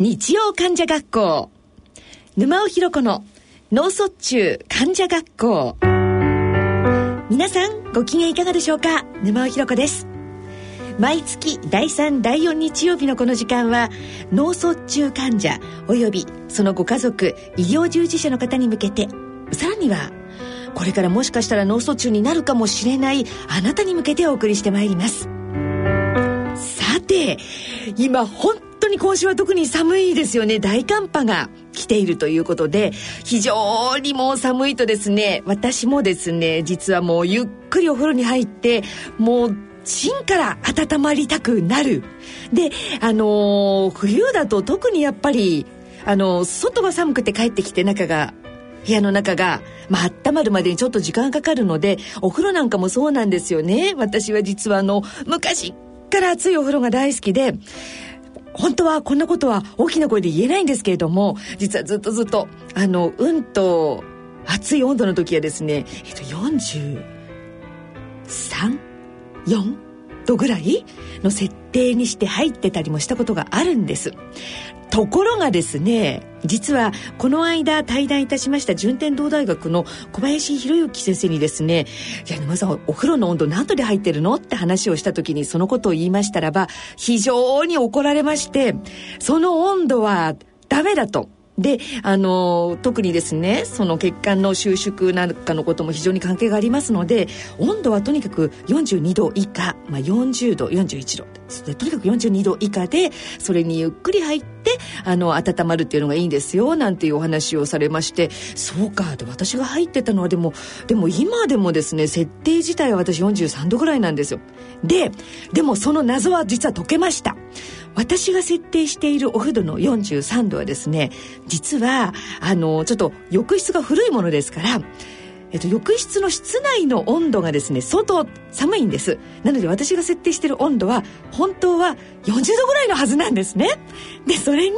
日曜患者学校。沼尾ひ子の脳卒中患者学校。皆さんご機嫌いかがでしょうか？沼尾ひ子です。毎月第3第4日曜日のこの時間は脳卒中患者およびそのご家族医療従事者の方に向けてさらにはこれからもしかしたら脳卒中になるかもしれないあなたに向けてお送りしてまいります。さて今本当に今週は特に寒いですよね大寒波が来ているということで非常にもう寒いとですね私もですね実はもうゆっくりお風呂に入ってもう芯から温まりたくなるであのー、冬だと特にやっぱりあの外は寒くて帰ってきて中が部屋の中が、まあ、温まるまでにちょっと時間かかるので、お風呂なんかもそうなんですよね。私は実はあの、昔から熱いお風呂が大好きで、本当はこんなことは大きな声で言えないんですけれども、実はずっとずっと、あの、うんと、熱い温度の時はですね、えっと、43、4度ぐらいの設定にして入ってたりもしたことがあるんです。ところがですね実はこの間対談いたしました順天堂大学の小林博之先生にですね「いや沼さんお風呂の温度何度で入ってるの?」って話をした時にそのことを言いましたらば非常に怒られましてその温度はダメだと。で、あの、特にですね、その血管の収縮なんかのことも非常に関係がありますので、温度はとにかく42度以下、まあ、40度、41度、とにかく42度以下で、それにゆっくり入って、あの、温まるっていうのがいいんですよ、なんていうお話をされまして、そうか、で、私が入ってたのはでも、でも今でもですね、設定自体は私43度ぐらいなんですよ。で、でもその謎は実は解けました。私が設定しているお風呂の43度はですね実はあのちょっと浴室が古いものですからえっと、浴室の室内の温度がですね相当寒いんです。なので私が設定してる温度は本当は40度ぐらいのはずなんですね。でそれに、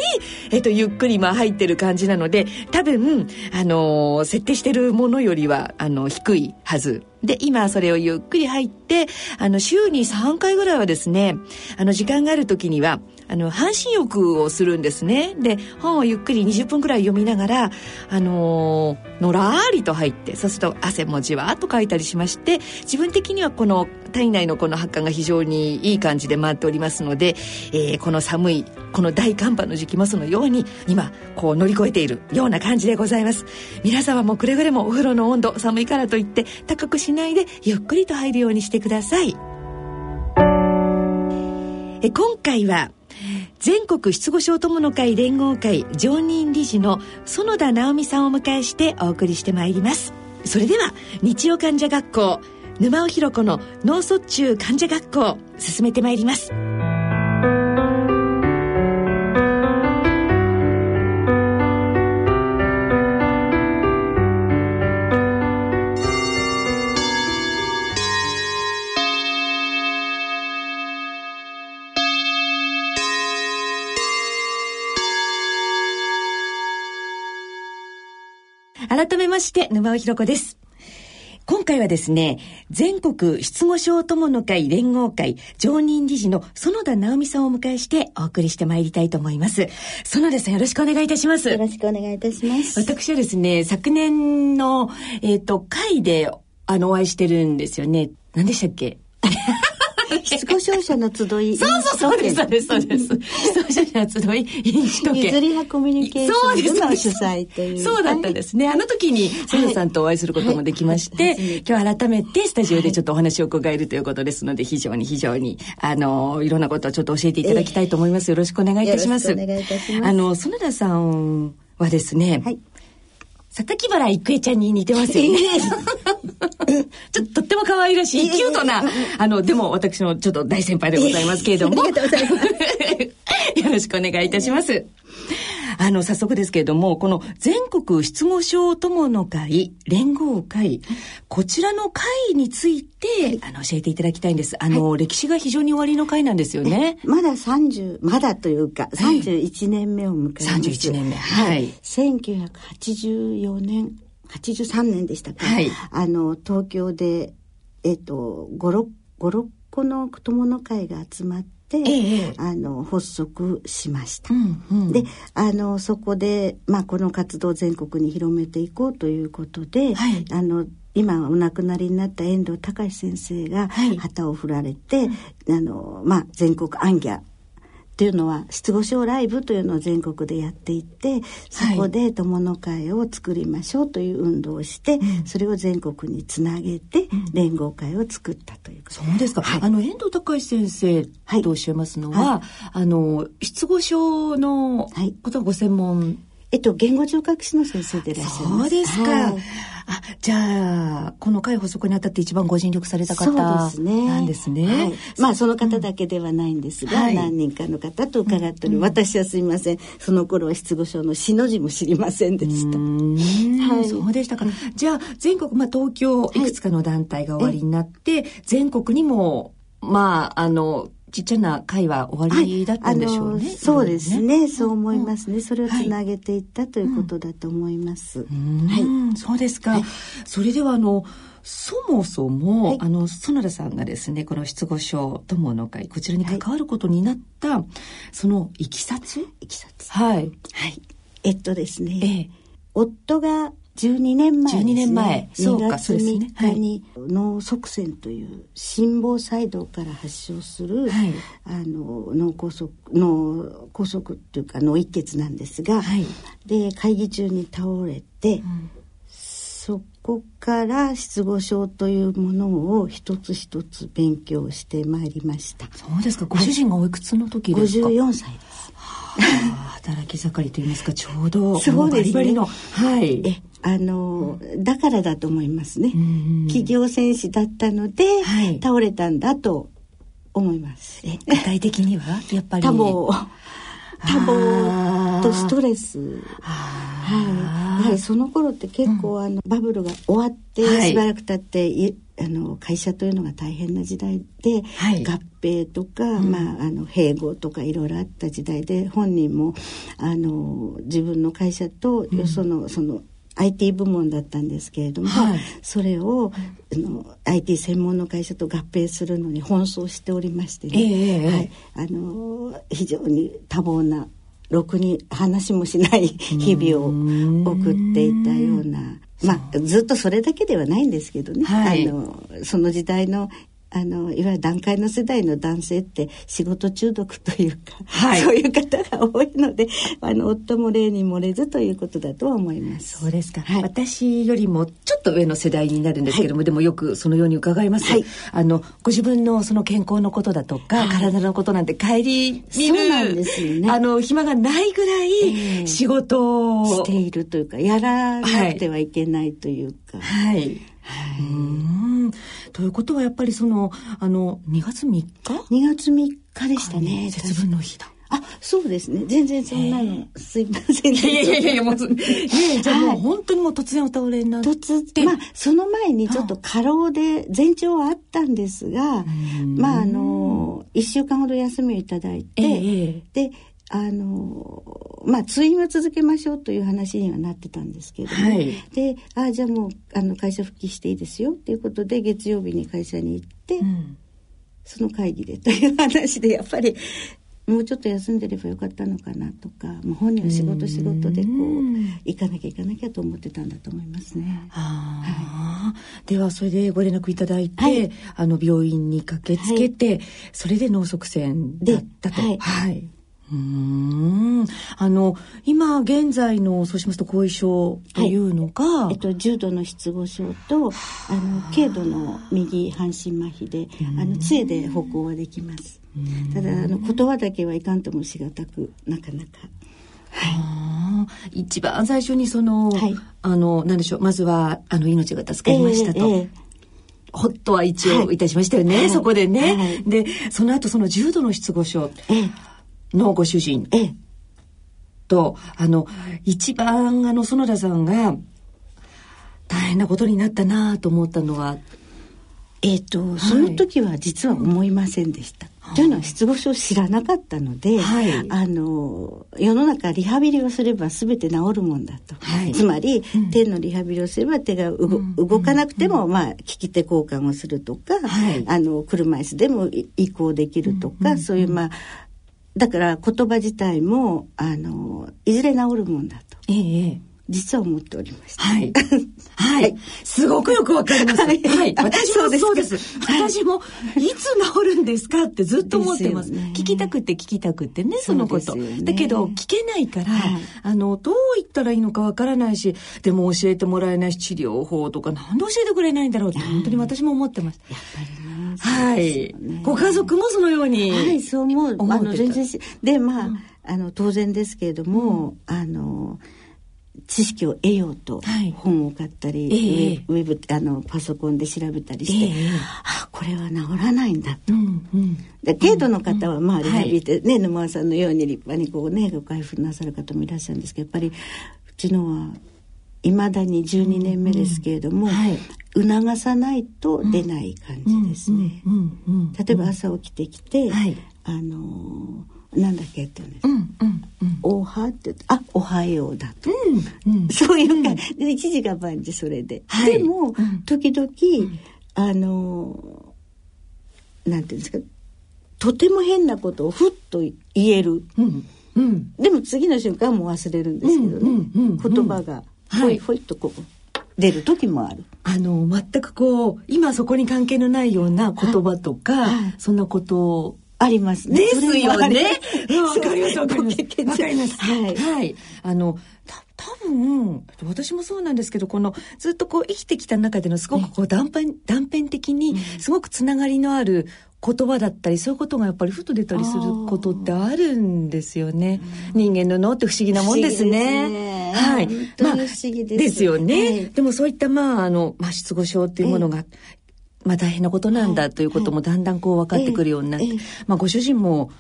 えっと、ゆっくりまあ入ってる感じなので多分あの設定してるものよりはあの低いはず。で、今それをゆっくり入って、あの、週に3回ぐらいはですね、あの、時間がある時には、あの、半身浴をするんですね。で、本をゆっくり20分くらい読みながら、あのー、のらーりと入って、そうすると汗もじわっとかいたりしまして、自分的にはこの体内のこの発汗が非常にいい感じで回っておりますので、えー、この寒い、この大寒波の時期もそのように、今、こう乗り越えているような感じでございます。皆様もくれぐれもお風呂の温度、寒いからといって高くしないで、ゆっくりと入るようにしてください。え今回は全国失語症友の会連合会常任理事の園田直美さんをお迎えしてお送りしてまいります。それでは日曜患者学校沼尾ひ子の脳卒中患者学校進めてまいります。まして、沼尾ひろ子です。今回はですね、全国失語症友の会連合会常任理事の園田直美さんをお迎えしてお送りしてまいりたいと思います。園田さんよろしくお願いいたします。よろしくお願いいたします。私はですね、昨年の、えっ、ー、と、会で、あの、お会いしてるんですよね。何でしたっけ？失語症者の集い。そうそうそうです、そうです、そうです。失語症者の集い、飲酒時計。譲り派コミュニケーションの主催という。そうだったんですね。あの時に、せいさんとお会いすることもできまして、今日改めてスタジオでちょっとお話を伺えるということですので、非常に非常に、あの、いろんなことをちょっと教えていただきたいと思います。よろしくお願いいたします。お願いいたします。あの、園田さんはですね、はい。榊原郁恵ちゃんに似てますよね。ちょっととっても可愛らしい、キュートな、あの、でも私のちょっと大先輩でございますけれども。ありがとうございます。よろしくお願いいたします。あの、早速ですけれども、この全国失語症友の会、連合会、こちらの会について、あの、教えていただきたいんです。あの、はい、歴史が非常に終わりの会なんですよね。まだ30、まだというか、31年目を迎えます。31年目。はい。1984年、83年でしたか。はい。あの、東京で、えっ、と、5、6、5、6個の友の会が集まって、て、ええ、あの発足しました。うんうん、であのそこで、まあ、この活動を全国に広めていこうということで、はい、あの今お亡くなりになった遠藤隆先生が旗を振られて、はい、あのまあ、全国アンギャっていうのは失語症ライブというのを全国でやっていてそこで友の会を作りましょうという運動をして、はい、それを全国につなげて連合会を作ったということ、そうですか、はい、あの遠藤隆先生とおっしゃいますのは、はい、あの失語症のことがご専門。えっと、言語聴覚士の先生でいらっしゃいます。そうですか。はい、あ、じゃあ、この会補足にあたって一番ご尽力された方なんですね。すね。はい、まあ、その方だけではないんですが、うん、何人かの方と伺っており、うん、私はすみません。その頃は失語症の死の字も知りませんでした。はい、そうでしたか。じゃあ、全国、まあ、東京、い。くつかの団体が終わりになって、全国にも、まあ、あの、ちっちゃな会は終わりだったんでしょうね。はい、そうですね、ね、そう思いますね。それをつなげていったということだと思います。はい、そうですか。はい、それではあのそもそも、はい、あの園田さんがですねこの失語症友の会こちらに関わることになった、そのいきさつ？いきさつ。はい、はい、えっとですね、ええ、夫が12年前ですね。12年前。そうか、そうですね。2日に脳側線という心房細動から発症する、はい、あの脳梗塞脳梗塞っていうか脳一血なんですが、はい、で会議中に倒れて、うん、そこから失語症というものを一つ一つ勉強してまいりました。そうですか。ご主人がおいくつの時ですか？54歳です。働き盛りと言いますかちょうどそうですねバリバリのはいえあの、だからだと思いますね。企業戦士だったので、はい、倒れたんだと思います。え具体的には？やっぱり。多忙。多忙とストレス。はい。やはりその頃って結構、あのバブルが終わってしばらく経って、あの会社というのが大変な時代で、はい、合併とか、うん、まあ、あの併合とかいろいろあった時代で本人もあの自分の会社とよその、うん、その IT 部門だったんですけれども、はい、それをあの IT 専門の会社と合併するのに奔走しておりましてね、えー、はい、あの非常に多忙なろくに話もしない日々を送っていたようなまあずっとそれだけではないんですけどね、はい、あのその時代のあのいわゆる段階の世代の男性って仕事中毒というか、はい、そういう方が多いのであの夫も例に漏れずということだとは思います。そうですか、はい、私よりもちょっと上の世代になるんですけども、はい、でもよくそのように伺います、あのご自分のその健康のことだとか、体のことなんて帰り見るそうなんですよね。あの暇がないぐらい仕事を、しているというかやらなくてはい。けないというか。はい、はいうんということはやっぱりそのあの2月3日 ?2 月3日でしたね。節分の日だ。あ、そうですね。全然そんなの、すいません。いやいやいや、もう、いやいや、じゃあもう本当にもう突然お倒れになって。突まあ、その前にちょっと過労で前兆はあったんですが、まあ、あの、一週間ほど休みをいただいて、えで、あのまあ通院は続けましょうという話にはなってたんですけれども、はい、であじゃあもうあの会社復帰していいですよっていうことで月曜日に会社に行って、うん、その会議でという話でやっぱりもうちょっと休んでればよかったのかなとかもう本人は仕事仕事でこう行かなきゃ行かなきゃと思ってたんだと思いますね。はい、ではそれでご連絡いただいて、はい、あの病院に駆けつけて、はい、それで脳側線だったと。はいうん。あの今現在のそうしますと後遺症というのが、はい、えっと、重度の失語症とあの軽度の右半身麻痺であの杖で歩行はできます。ただあの言葉だけはいかんともしがたくなかなか。はい、一番最初にその、はい、あの何でしょうまずはあの命が助かりましたと。えーえーほっとは一応い。たしましたよね、はい、そこでね、はい、でその後その重度の失語症、えーのご主人と、あの、一番あの、園田さんが大変なことになったなと思ったのは、えっ、ー、と、その時は実は思いませんでした。というのは失語症を知らなかったので、はい、あの世の中リハビリをすれば全て治るもんだと、はい、つまり、うん、手のリハビリをすれば手が動,、動かなくても、まあ、利き手交換をするとか、はい、あの車椅子でも移行できるとか、そういうまあだから言葉自体もあのいずれ治るもんだと。ええ実は思っておりました。はい。はい。すごくよくわかります。はい。はい、私もそうです。私も、いつ治るんですかってずっと思ってます。聞きたくて聞きたくてね、そのこと。だけど、聞けないから、あの、どう言ったらいいのかわからないし、でも教えてもらえないし、治療法とか、なんで教えてくれないんだろうって、本当に私も思ってます。やっぱりはい。ご家族もそのように。はい、そう思う。あの、全然で、まあ、あの、当然ですけれども、あの、知識を得ようと本を買ったり、はい、ウェブあのパソコンで調べたりして、えー、あこれは治らないんだと。うんうん、で軽度の方はまあリハビリでね、はい、沼さんのように立派にこうねご回復なさる方もいらっしゃるんですけどやっぱりうちのはいまだに12年目ですけれども、うんはい、促さないと出ない感じですね。例えば朝起きてきて、はい、あのーなんだっけって言うんです。うんうんうん、おはってあおはようだと、うんうん、そういうか、うん、一時が万事それで、はい、でも、うん、時々、あのなんていうんですかとても変なことをふっと言える、うん。うん、でも次の瞬間も忘れるんですけどね、うんうん、言葉がほいほいとこう出る時もある。あの全くこう今そこに関係のないような言葉とか、はいはい、そんなことをありますね。ですよね。わかります。わかります。わかります。はい。はい。あの、た多分私もそうなんですけどこのずっとこう生きてきた中でのすごくこう断片断片的にすごくつながりのある言葉だったりそういうことがやっぱりふと出たりすることってあるんですよね。人間の脳って不思議なもんですね。ね。はい。まあ、不思議です、ですよね。はい、でもそういったまああの、まあ、失語症っていうものがまあ大変なことなんだということもだんだんこう分かってくるようになって、まあご主人も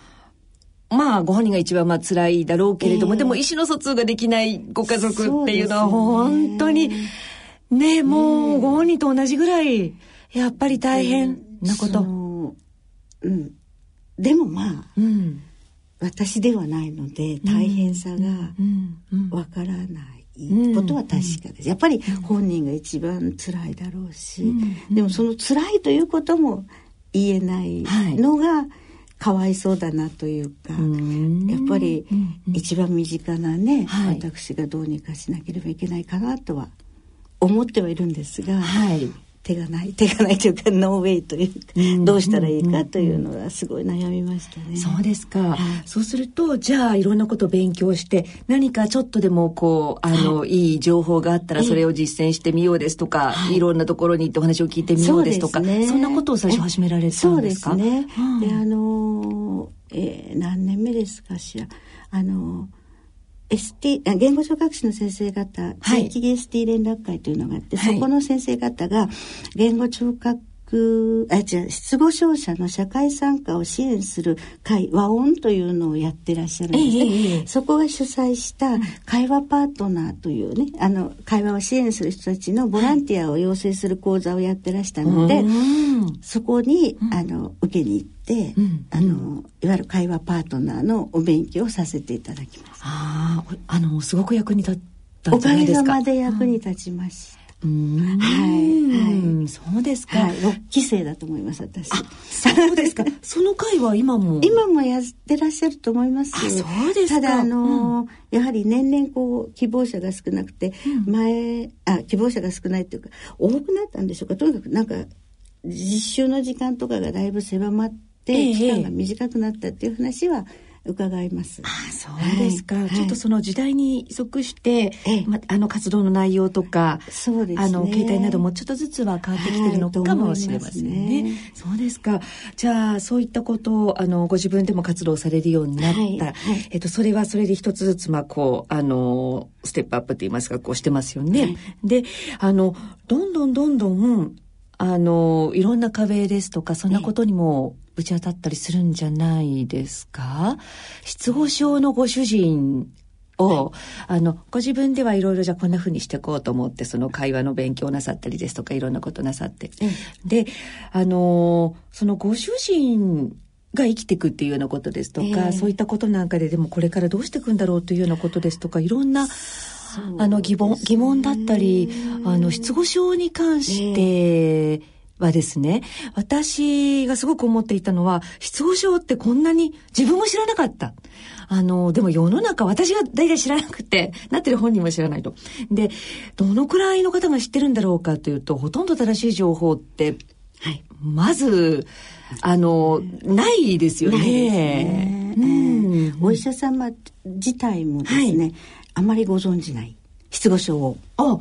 まあご本人が一番まあ辛いだろうけれども、えー、でも意思の疎通ができないご家族っていうのは本当にねもうご本人と同じぐらいやっぱり大変なこと。うん、でもまあ、うん、私ではないので大変さがわからない。いことは確かです、やっぱり本人が一番辛いだろうし、でもその辛いということも言えないのがかわいそうだなというか、やっぱり一番身近なね、私がどうにかしなければいけないかなとは思ってはいるんですが、はい、手がない 手がないというかノーウェイというか、うん、どうしたらいいかというのはすごい悩みましたね。そうですか、はい、そうするとじゃあいろんなことを勉強して何かちょっとでもこうあの、はい、いい情報があったらそれを実践してみようですとか、はい、いろんなところに行ってお話を聞いてみようですとかそ、ね,、んなことを最初始められたんですか？そうですね。うん、であの、えー、何年目ですかしら。あの ST 言語聴覚士の先生方、地域 ST 連絡会というのがあって、はい、そこの先生方が言語聴覚あ、じゃ失語症者の社会参加を支援する会、和音というのをやってらっしゃるんですね。えー、そこが主催した会話パートナーというね、あの、会話を支援する人たちのボランティアを養成する講座をやってらしたので、はい、そこに、あの、受けに行って、うん、あの、いわゆる会話パートナーのお勉強をさせていただきます。ああ、あの、すごく役に立ったんじゃないですか。おかげさまで役に立ちました。はい、はい、そうですか。六、期生だと思います、私。そうですか。その会は今も。今もやってらっしゃると思います。そうですただ、あの、うん、やはり年々こう、希望者が少なくて、うん、前、あ、希望者が少ないっていうか、多くなったんでしょうか。とにかく、なんか、実習の時間とかがだいぶ狭まって、期間が短くなったっていう話は、伺います。あそうですか、はい、ちょっとその時代に即して、ま、あの活動の内容とか、そうですね、あの携帯などもちょっとずつは変わってきてるのかもしれませんね。ねそうですか。じゃあそういったことをあのご自分でも活動されるようになった。はいはい、えっとそれはそれで一つずつまあこうあのステップアップと言いますかこうしてますよね。で、あのどんどんどんどんあのいろんな壁ですとかそんなことにもぶち当たったりするんじゃないですか？失語症のご主人を、あの、ご自分ではいろいろじゃあこんな風にしていこうと思って、その会話の勉強なさったりですとか、いろんなことなさって。で、あの、そのご主人が生きていくっていうようなことですとか、えー、そういったことなんかででもこれからどうしていくんだろうというようなことですとかいろんなあの疑問疑問だったりあの失語症に関して、えーはですね、私がすごく思っていたのは、失語症ってこんなに自分も知らなかった。あの、でも世の中私が大体知らなくて、なってる本人も知らないと。で、どのくらいの方が知ってるんだろうかというと、ほとんど正しい情報って、はい、まず、あの、ないですよね。ねうん、お医者様自体もですね、はい、あまりご存じない。失語症を。あ、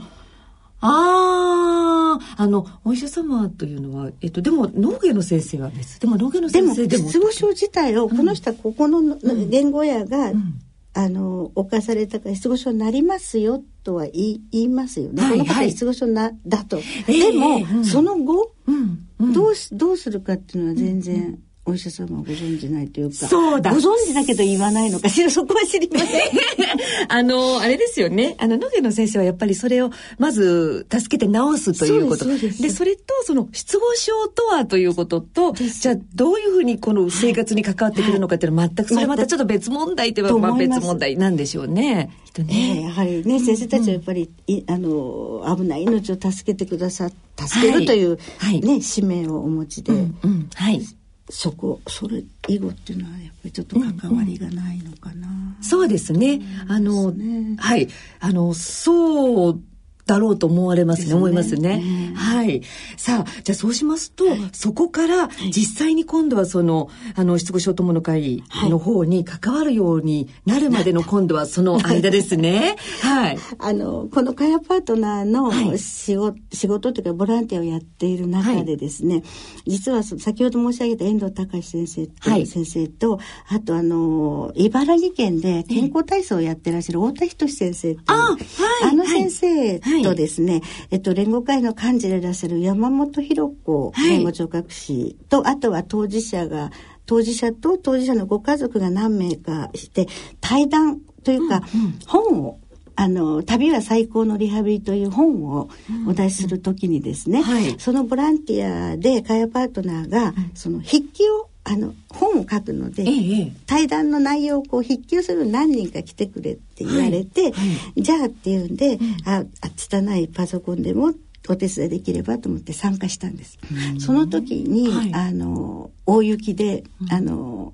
ああ、あの、お医者様というのは、えっと、でも、脳外の先生は別。でも、脳外の先生でも。失語症自体を、この人はここの言語やが、うん、あの、犯されたから失語症になりますよとは言い言いますよね。はい、この方失語症な、だと。でも、えーうん、その後、うん、どうどうするかっていうのは全然、お医者様はご存じないというか。そうだ。ご存知だけど言わないのかしら、そこは知りません。あの、あれですよね。あの、野毛の先生はやっぱりそれを、まず、助けて治すということ。ででそれと、その、失語症とはということと、じゃあ、どういうふうにこの生活に関わってくるのかっていうのは、全く、それまたちょっと別問題といえば、まあ別問題なんでしょうね。ね。やはりね、先生たちはやっぱり、うん、あの、危ない命を助けてくださ、助けるという、はい、ね、使命をお持ちで。うんうん、はい。そこそれ以後っていうのはやっぱりちょっと関わりがないのかな、うんうん、そうですね、あの、ね、はい。あのそうだろうと思われますね、すね。思いますね、うん。はい。さあ、じゃあそうしますと、はい、そこから実際に今度はその、あの、失語症友の会の方に関わるようになるまでの今度はその間ですね。はい。あの、このカヤパートナーの仕事、はい、仕事というかボランティアをやっている中でですね、はい、実は先ほど申し上げた遠藤隆先生と先生と、あとあの、茨城県で健康体操をやってらっしゃる太田仁先生っていう、あ,、あの先生とですね、はい、えっと、連合会の幹事でいらっしゃる山本博子弁護聴覚士と、はい、あとは当事者が、当事者と当事者のご家族が何名かして対談というか、うんうん、本をあの、旅は最高のリハビリという本をお出しするときにですね、うんはい、そのボランティアで会話パートナーが、その筆記をあの本を書くので、ええ、対談の内容をこう筆記をする何人か来てくれって言われて、はいはい、じゃあっていうんで、うん、ああ拙いパソコンでもお手伝いできればと思って参加したんです。その時に、はい、あの大雪で、あの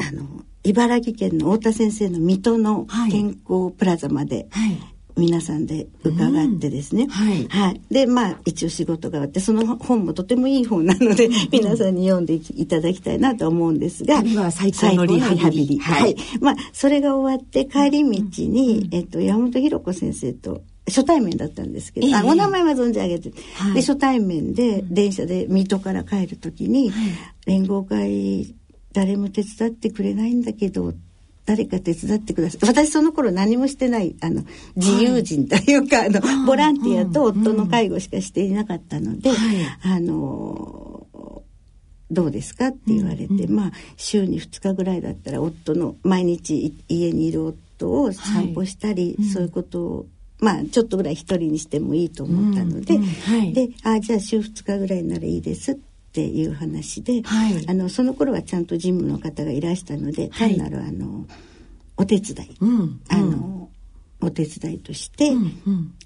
あの茨城県の太田先生の水戸の健康プラザまで、はい皆さんで伺ってですね、うん、はい、はい、でまあ一応仕事があってその本もとてもいい本なので、うん、皆さんに読んでいただきたいなと思うんですが最高のリハビリ。はい、はい、まあそれが終わって帰り道に、えっと、山本博子先生と初対面だったんですけど、えー、あお名前は存じ上げて、はい、で初対面で電車で水戸から帰る時に、はい、連合会誰も手伝ってくれないんだけど誰か手伝ってください。私その頃何もしてない、あの、自由人というか、はい、あの、ボランティアと夫の介護しかしていなかったので、はい、あの、どうですかって言われて、うんうん、まあ、週に2日ぐらいだったら夫の、毎日家にいる夫を散歩したり、はい、そういうことを、まあ、ちょっとぐらい一人にしてもいいと思ったので、うんうんはい、で、あ、じゃあ週2日ぐらいならいいですってっていう話で、はい、あのその頃はちゃんと事務の方がいらしたので、単なるあのお手伝い、うん、あのお手伝いとして、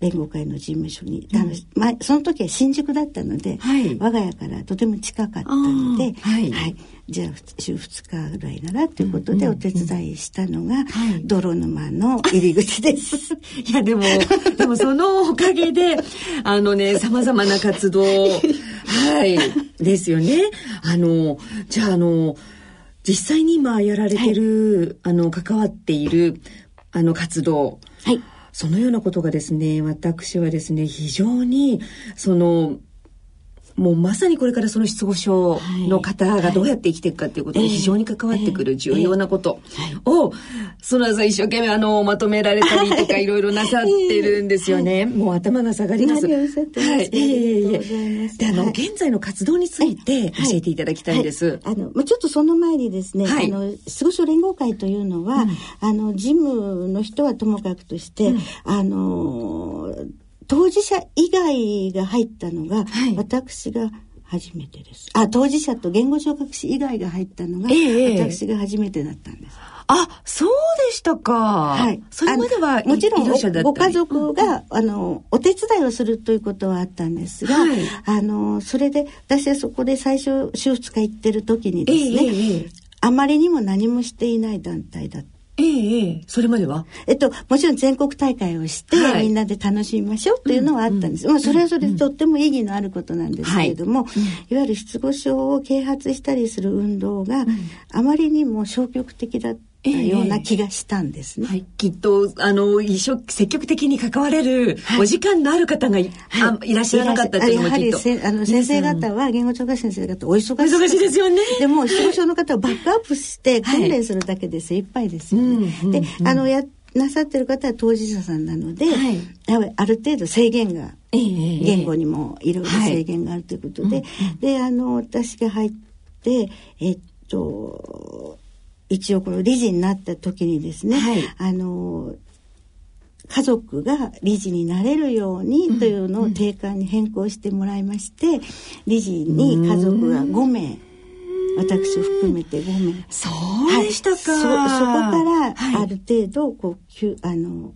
連合会の事務所に、あのま、その時は新宿だったので、はい、我が家からとても近かったので、はい、はい、じゃあ週2日ぐらいならということでお手伝いしたのが、泥沼の入り口です。いやでも、でもそのおかげで、あのね、様々な活動、はい、ですよね。あの、じゃああの、実際に今やられてる、はい、あの、関わっている、あの活動、はい。そのようなことがですね、私はですね、非常に、その、もうまさにこれからその失語症の方がどうやって生きていくかっていうことに非常に関わってくる重要なことを、そのさん一生懸命あの、まとめられたりとかいろいろなさってるんですよね。もう頭が下がります。はい。えええ。で、あの、現在の活動について教えていただきたいんです。あの、まあちょっとその前にですね、あの、失語症連合会というのは、あの、事務の人はともかくとして、あの、当事者以外が入ったのが、はい、私が初めてです。あ、当事者と言語聴覚士以外が入ったのが、ええ、私が初めてだったんです。あ、そうでしたか。はい。それまではもちろんご家族が、あの、お手伝いをするということはあったんですが、はい、あの、それで、私はそこで最初、週2日行ってる時にですね、え、あまりにも何もしていない団体だった。ええええ、それまでは？えっと、もちろん全国大会をして、はい、みんなで楽しみましょうっていうのはあったんです。うん、まあ、それはそれでとっても意義のあることなんですけれども、はい、いわゆる失語症を啓発したりする運動が、あまりにも消極的だった。ような気がしたんですね。はい、きっとあの一生積極的に関われるお時間のある方がいはい、いらっしゃらなかったっていうのもきっと。やはりあの先生方は言語聴覚先生方お忙しい。忙しいですよね。でも失語症の方をバックアップして訓練するだけで精一杯ですよね。はい、で、あのやなさってる方は当事者さんなので、はい、ある程度制限が、えー、言語にもいろいろ制限があるということで、はい、であの私が入ってえっと一応この理事になった時にですね、はい、あの家族が理事になれるようにというのを定款に変更してもらいまして、理事に家族が5名私を含めて5名。そうでしたか、はい、そそこからある程度こう、あの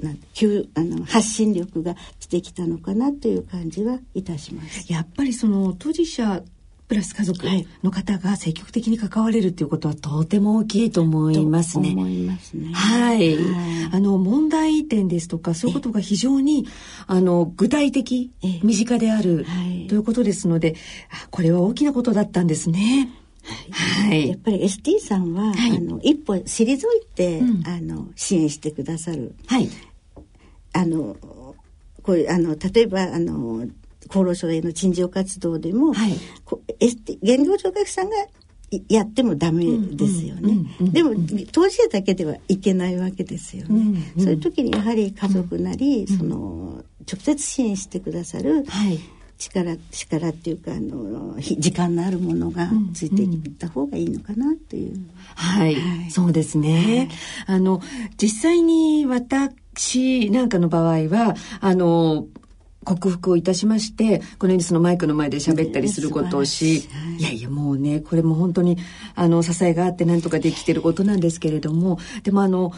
なんあの発信力がしてきたのかなという感じはいたします。やっぱりその当事者プラス家族の方が積極的に関われるということはとても大きいと思いますね。思いますね。はい。はい、あの問題点ですとかそういうことが非常にあの具体的身近であるということですので、これは大きなことだったんですね。はい、やっぱり ST さんは、はい、あの一歩退いて、うん、あの支援してくださる。はい。あのこういうあの例えばあの厚労省への陳情活動でも、はい、言語聴覚士さんがやってもダメですよね。でも当事者だけではいけないわけですよね。うんうん、そういう時にやはり家族なり、うん、その直接支援してくださる力、はい、力っていうかあの時間のあるものがついていった方がいいのかなっていう。うんうん、はい、はい、そうですね。はい、あの実際に私なんかの場合はあの克服をいたしまして、このようにそのマイクの前で喋ったりすることをし、いやいやもうね、これも本当に、あの、支えがあってなんとかできてることなんですけれども、でもあの、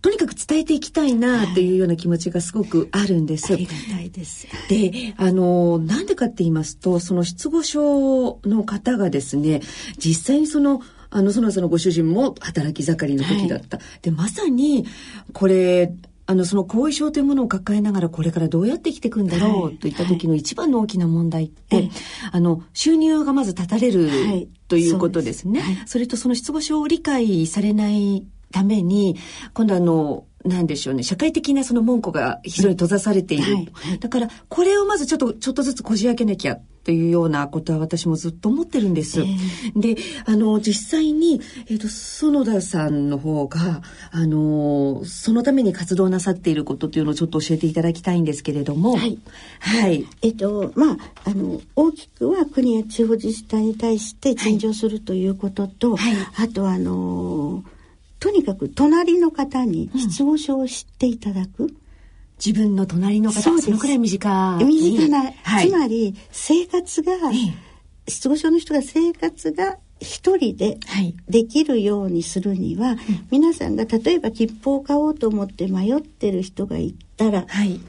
とにかく伝えていきたいなっていうような気持ちがすごくあるんです。ありがたいです。で、あの、なんでかって言いますと、その失語症の方がですね、実際にその、あの、そのそのご主人も働き盛りの時だった。はい、で、まさに、これ、あのその後遺症というものを抱えながらこれからどうやって生きていくんだろうといった時の一番の大きな問題って、はい、あの収入がまず断たれる、はい、ということですね。それとその失語症を理解されないために今度あのなんでしょうね社会的なその門戸が非常に閉ざされている、はい、だからこれをまずちょっとちょっとずつこじ開けなきゃというようなことは私もずっと思ってるんです。えー、であの実際に、えーと、園田さんの方があのそのために活動なさっていることというのをちょっと教えていただきたいんですけれども。はい。はい、えっ、ー、とまああの大きくは国や地方自治体に対して陳情するということと、はい、あとあのとにかく隣の方に失語症を知っていただく。うん自分の隣の方そのくらい身近身近な、はい、つまり生活が、失語症の人が生活が一人でできるようにするには、はい、皆さんが例えば切符を買おうと思って迷ってる人がいたら、はい、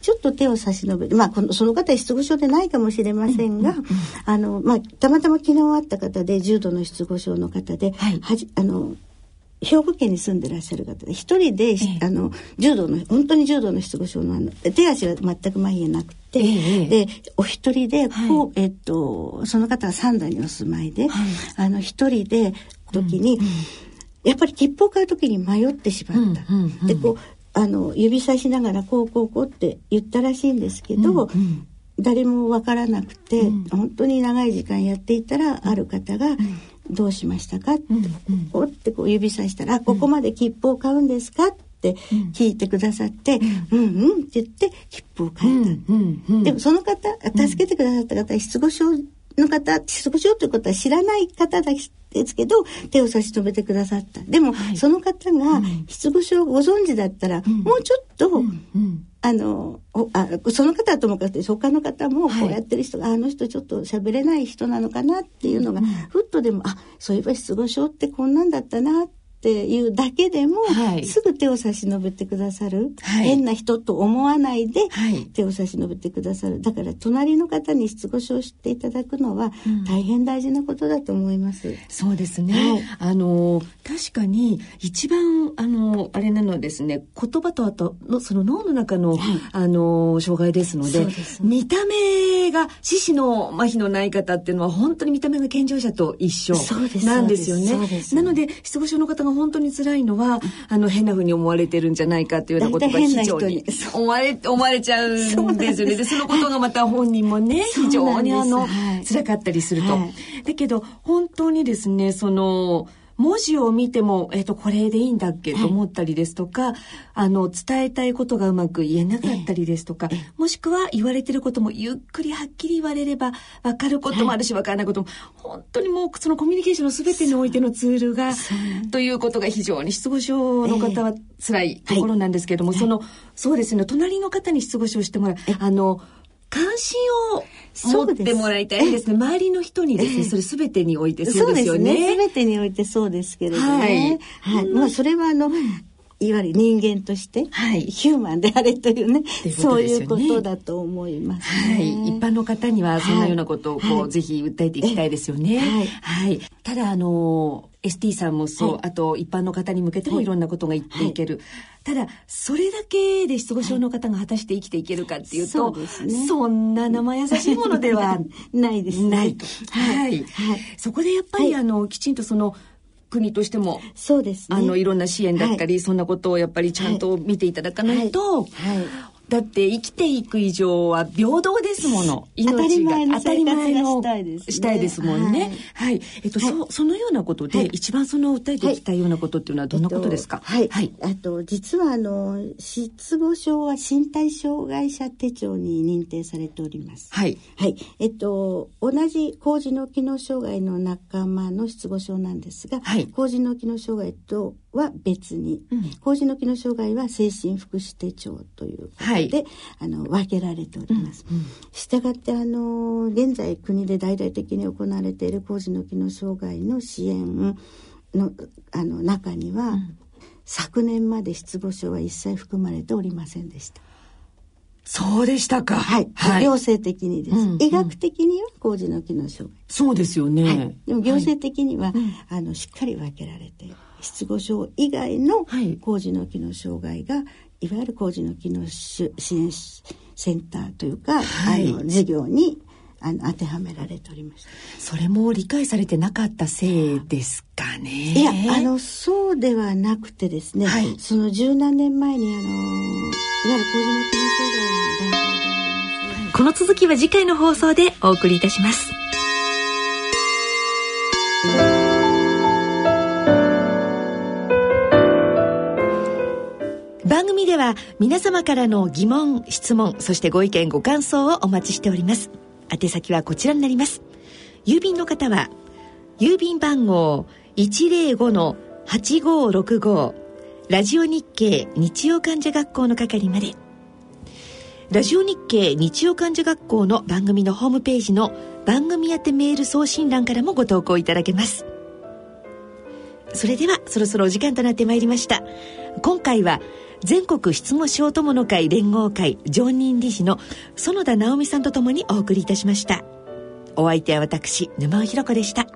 ちょっと手を差し伸べる。まあ、この、その方は失語症でないかもしれませんが、あの、まあ、たまたま昨日会った方で、重度の失語症の方で、はい、はじ、あの、兵庫県に住んでらっしゃる方で一人で、ええ、あの重度の本当に重度の失語症のあの手足は全く麻痺がなくて、え、でお一人でこう、はい、えっとその方は三田にお住まいで、はい、あの一人で時に、うんうん、やっぱり切符を買う時に迷ってしまった。うんうんうん、でこうあの指さしながらこうこうこうって言ったらしいんですけど、うんうん。誰もわからなくて、うん、本当に長い時間やっていたらある方が、どうしましたか?」って、うんうん、ってこう指さしたら「ここまで切符を買うんですか?」って聞いてくださって「うん。うん」って言って切符を買えた、うんうん、でもその方助けてくださった方は失語症の方失語症ということは知らない方ですけど手を差し伸べてくださった。でも、はい、その方が失語症をご存知だったら、もうちょっと、あのあその方はともかく他の方もこうやってる人が、はい、あの人ちょっと喋れない人なのかなっていうのが、うん、ふっとでもあそういえば失語症ってこんなんだったなってっていうだけでも、はい、すぐ手を差し伸べてくださる、はい、変な人と思わないで、手を差し伸べてくださる。だから隣の方に失語症を知っていただくのは大変大事なことだと思います。うん、そうですね、はい、あの確かに一番あのあれなのですね言葉とあとのその脳の中の、あの障害ですので、ね、見た目が四肢の麻痺のない方っていうのは本当に見た目が健常者と一緒なんですよね。なので失語症の方が本当に辛いのは、あの、変なふうに思われてるんじゃないかっていうようなことが非常に思われ、思われちゃうんですよね。で、そのことがまた本人もね、非常にあの、辛かったりすると。だけど、本当にですね、その、文字を見ても、えっ、ー、と、これでいいんだっけと思ったりですとか、あの、伝えたいことがうまく言えなかったりですとか、もしくは言われてることもゆっくりはっきり言われれば分かることもあるし分からないことも、本当にもうそのコミュニケーションの全てにおいてのツールが、ということが非常に失語症の方は辛いところなんですけれども、その、そうですね、隣の方に失語症してもらう、あの、関心を持ってもらいたいですね。周りの人にですね、それすべてにおいてそうですよね。すべ、ね、てにおいてそうですけれどもね。はい。はい、まあ、それはあの、いわゆる人間として、はい、ヒューマンであれというね、うねそういうことだと思います、ね、はい。一般の方にはそんなようなことをこう、はい、ぜひ訴えていきたいですよね。はい。はい。ただ、あの、ST さんもそう、はい、あと一般の方に向けてもいろんなことが言っていける。はいただそれだけで失語症の方が果たして生きていけるかっていうと、はいそね、そんな生優しいものでは ないです、ね、ないと。はい。そこでやっぱり、あのきちんとその国としてもそうです、ね、あのいろんな支援だったり、そんなことをやっぱりちゃんと見ていただかないと、はいだって生きていく以上は平等ですもの。命が当たり前のしたいです、ね、したいですもんね。はい。はい、えっと、はい、そそのようなことで、はい、一番その訴えていきたいようなことっていうのはどんなことですか？はい。はい。あと実はあの失語症は身体障害者手帳に認定されております。はい。はい。えっと同じ高次脳機能障害の仲間の失語症なんですが、はい、高次脳機能障害とは別に、うん、高次の機能障害は精神福祉手帳ということで、はい、あの分けられております。したがってあの現在国で大々的に行われている高次の機能障害の支援のあの中には、うん、昨年まで失語症は一切含まれておりませんでした。そうでしたか。はい。はい、行政的にです、うんうん、医学的には高次の機能障害。そうですよね。はい、でも行政的には、はい、あのしっかり分けられている。失語症以外の高次の機能障害が、はい、いわゆる高次の機能支援センターというか、はい、あの事業にあの当てはめられておりました。それも理解されてなかったせいですかね。いやあのそうではなくてですね、はい、その十何年前にあのいわゆる高次の機能障害の団体であります。この続きは次回の放送でお送りいたします組では皆様からの疑問質問そしてご意見ご感想をお待ちしております。宛先はこちらになります。郵便の方は郵便番号105-8565ラジオ日経日曜患者学校の係まで。ラジオ日経日曜患者学校の番組のホームページの番組宛てメール送信欄からもご投稿いただけます。それではそろそろお時間となってまいりました。今回は全国失語症友の会連合会常任理事の園田直美さんとともにお送りいたしました。お相手は私沼尾ひ子でした。